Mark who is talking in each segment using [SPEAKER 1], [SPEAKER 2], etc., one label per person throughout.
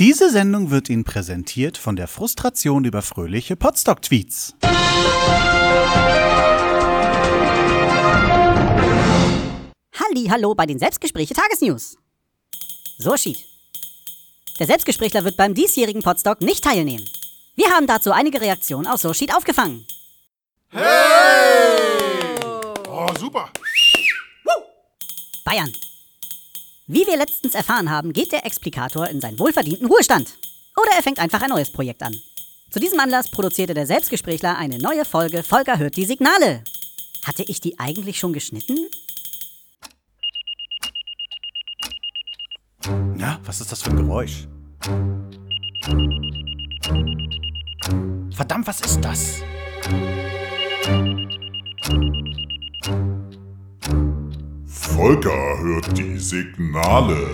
[SPEAKER 1] Diese Sendung wird Ihnen präsentiert von der Frustration über fröhliche Podstock-Tweets.
[SPEAKER 2] Halli, hallo bei den Selbstgespräche Tagesnews. So schied. Der Selbstgesprächler wird beim diesjährigen Podstock nicht teilnehmen. Wir haben dazu einige Reaktionen aus Soshid aufgefangen.
[SPEAKER 3] Oh, super.
[SPEAKER 2] Bayern. Wie wir letztens erfahren haben, geht der Explikator in seinen wohlverdienten Ruhestand. Oder er fängt einfach ein neues Projekt an. Zu diesem Anlass produzierte der Selbstgesprächler eine neue Folge Volker hört die Signale. Hatte ich die eigentlich schon geschnitten?
[SPEAKER 1] Ja, was ist das für ein Geräusch? Verdammt, was ist das?
[SPEAKER 3] Volker hört die Signale.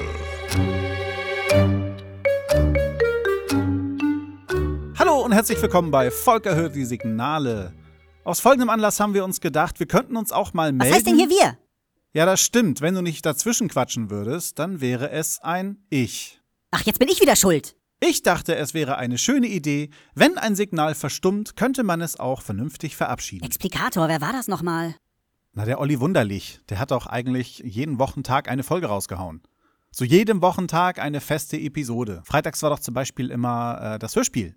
[SPEAKER 1] Hallo und herzlich willkommen bei Volker hört die Signale. Aus folgendem Anlass haben wir uns gedacht, wir könnten uns auch mal
[SPEAKER 2] Was
[SPEAKER 1] melden.
[SPEAKER 2] heißt denn hier wir?
[SPEAKER 1] Ja, das stimmt. Wenn du nicht dazwischen quatschen würdest, dann wäre es ein Ich.
[SPEAKER 2] Ach, jetzt bin ich wieder schuld.
[SPEAKER 1] Ich dachte, es wäre eine schöne Idee. Wenn ein Signal verstummt, könnte man es auch vernünftig verabschieden.
[SPEAKER 2] Explikator, wer war das nochmal?
[SPEAKER 1] Na, der Olli Wunderlich, der hat doch eigentlich jeden Wochentag eine Folge rausgehauen. Zu jedem Wochentag eine feste Episode. Freitags war doch zum Beispiel immer äh, das Hörspiel.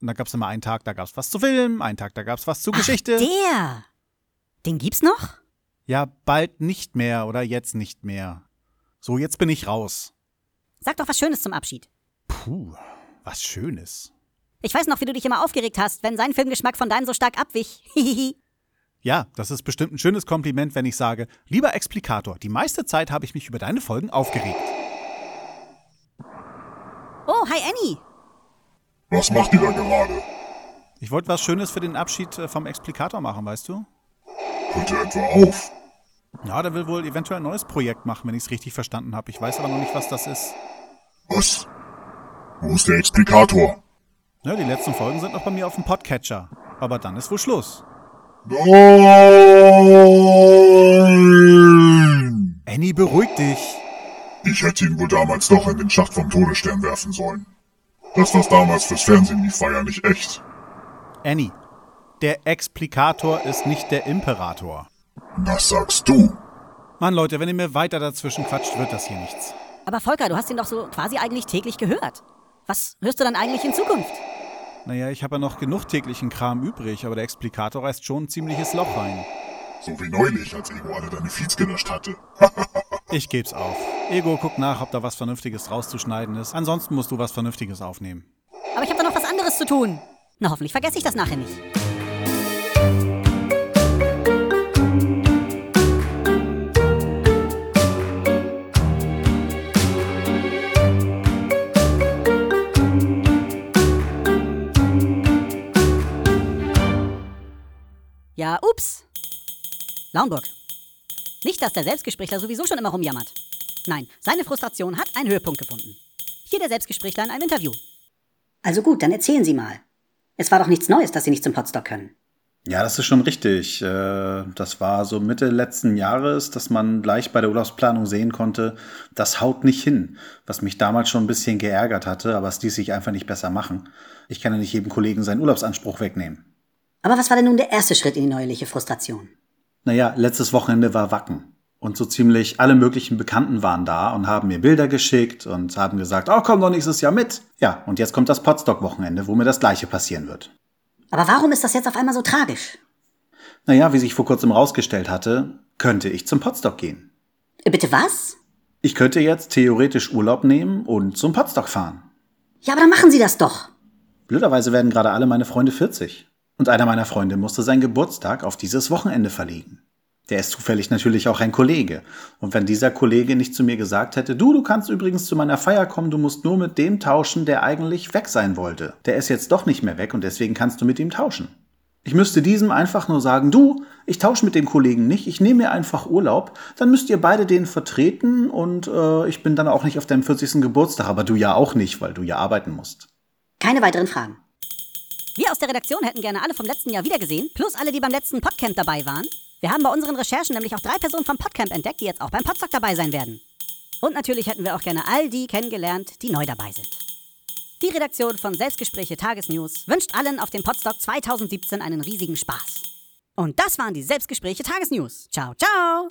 [SPEAKER 1] Und da gab es immer einen Tag, da gab es was zu Film, einen Tag, da gab es was zu Geschichte.
[SPEAKER 2] Der. Den gibt's noch?
[SPEAKER 1] ja, bald nicht mehr oder jetzt nicht mehr. So, jetzt bin ich raus.
[SPEAKER 2] Sag doch was Schönes zum Abschied.
[SPEAKER 1] Puh, was Schönes.
[SPEAKER 2] Ich weiß noch, wie du dich immer aufgeregt hast, wenn sein Filmgeschmack von deinem so stark abwich. Hihihi.
[SPEAKER 1] Ja, das ist bestimmt ein schönes Kompliment, wenn ich sage, lieber Explikator, die meiste Zeit habe ich mich über deine Folgen aufgeregt.
[SPEAKER 2] oh, hi Annie.
[SPEAKER 3] Was macht ihr da gerade?
[SPEAKER 1] Ich wollte was Schönes für den Abschied äh, vom Explikator machen, weißt du?
[SPEAKER 3] Hört ihr etwa auf?
[SPEAKER 1] Ja, der will wohl eventuell ein neues Projekt machen, wenn ich es richtig verstanden habe. Ich weiß aber noch nicht, was das ist.
[SPEAKER 3] Was? Wo ist der Explikator?
[SPEAKER 1] Ja, die letzten Folgen sind noch bei mir auf dem Podcatcher. Aber dann ist wohl Schluss.
[SPEAKER 3] Nein!
[SPEAKER 1] Annie, beruhig dich.
[SPEAKER 3] Ich hätte ihn wohl damals doch in den Schacht vom Todesstern werfen sollen. Das, was damals fürs Fernsehen lief, war ja nicht echt.
[SPEAKER 1] Annie, der Explikator ist nicht der Imperator.
[SPEAKER 3] Das sagst du.
[SPEAKER 1] Mann, Leute, wenn ihr mir weiter dazwischen quatscht, wird das hier nichts.
[SPEAKER 2] Aber Volker, du hast ihn doch so quasi eigentlich täglich gehört. Was hörst du dann eigentlich in Zukunft?
[SPEAKER 1] Naja, ich habe ja noch genug täglichen Kram übrig, aber der Explikator reißt schon ein ziemliches Loch rein.
[SPEAKER 3] So wie neulich, als Ego alle deine Feeds gelöscht hatte.
[SPEAKER 1] Ich geb's auf. Ego, guck nach, ob da was Vernünftiges rauszuschneiden ist. Ansonsten musst du was Vernünftiges aufnehmen.
[SPEAKER 2] Aber ich habe da noch was anderes zu tun. Na, hoffentlich vergesse ich das nachher nicht. Ja, ups. Launburg. Nicht, dass der Selbstgesprächler sowieso schon immer rumjammert. Nein, seine Frustration hat einen Höhepunkt gefunden. Hier der Selbstgesprächler in einem Interview. Also gut, dann erzählen Sie mal. Es war doch nichts Neues, dass Sie nicht zum Potstock können.
[SPEAKER 4] Ja, das ist schon richtig. Äh, Das war so Mitte letzten Jahres, dass man gleich bei der Urlaubsplanung sehen konnte, das haut nicht hin. Was mich damals schon ein bisschen geärgert hatte, aber es ließ sich einfach nicht besser machen. Ich kann ja nicht jedem Kollegen seinen Urlaubsanspruch wegnehmen.
[SPEAKER 2] Aber was war denn nun der erste Schritt in die neuerliche Frustration?
[SPEAKER 4] Naja, letztes Wochenende war Wacken. Und so ziemlich alle möglichen Bekannten waren da und haben mir Bilder geschickt und haben gesagt, oh, komm doch nächstes Jahr mit. Ja, und jetzt kommt das Potstock-Wochenende, wo mir das Gleiche passieren wird.
[SPEAKER 2] Aber warum ist das jetzt auf einmal so tragisch?
[SPEAKER 4] Naja, wie sich vor kurzem rausgestellt hatte, könnte ich zum Potstock gehen.
[SPEAKER 2] Äh, Bitte was?
[SPEAKER 4] Ich könnte jetzt theoretisch Urlaub nehmen und zum Potstock fahren.
[SPEAKER 2] Ja, aber dann machen Sie das doch.
[SPEAKER 4] Blöderweise werden gerade alle meine Freunde 40. Und einer meiner Freunde musste seinen Geburtstag auf dieses Wochenende verlegen. Der ist zufällig natürlich auch ein Kollege. Und wenn dieser Kollege nicht zu mir gesagt hätte, du, du kannst übrigens zu meiner Feier kommen, du musst nur mit dem tauschen, der eigentlich weg sein wollte. Der ist jetzt doch nicht mehr weg und deswegen kannst du mit ihm tauschen. Ich müsste diesem einfach nur sagen, du, ich tausche mit dem Kollegen nicht, ich nehme mir einfach Urlaub, dann müsst ihr beide den vertreten und äh, ich bin dann auch nicht auf deinem 40. Geburtstag, aber du ja auch nicht, weil du ja arbeiten musst.
[SPEAKER 2] Keine weiteren Fragen. Wir aus der Redaktion hätten gerne alle vom letzten Jahr wiedergesehen, plus alle, die beim letzten Podcamp dabei waren. Wir haben bei unseren Recherchen nämlich auch drei Personen vom Podcamp entdeckt, die jetzt auch beim Podstock dabei sein werden. Und natürlich hätten wir auch gerne all die kennengelernt, die neu dabei sind. Die Redaktion von Selbstgespräche Tagesnews wünscht allen auf dem Podstock 2017 einen riesigen Spaß. Und das waren die Selbstgespräche Tagesnews. Ciao, ciao!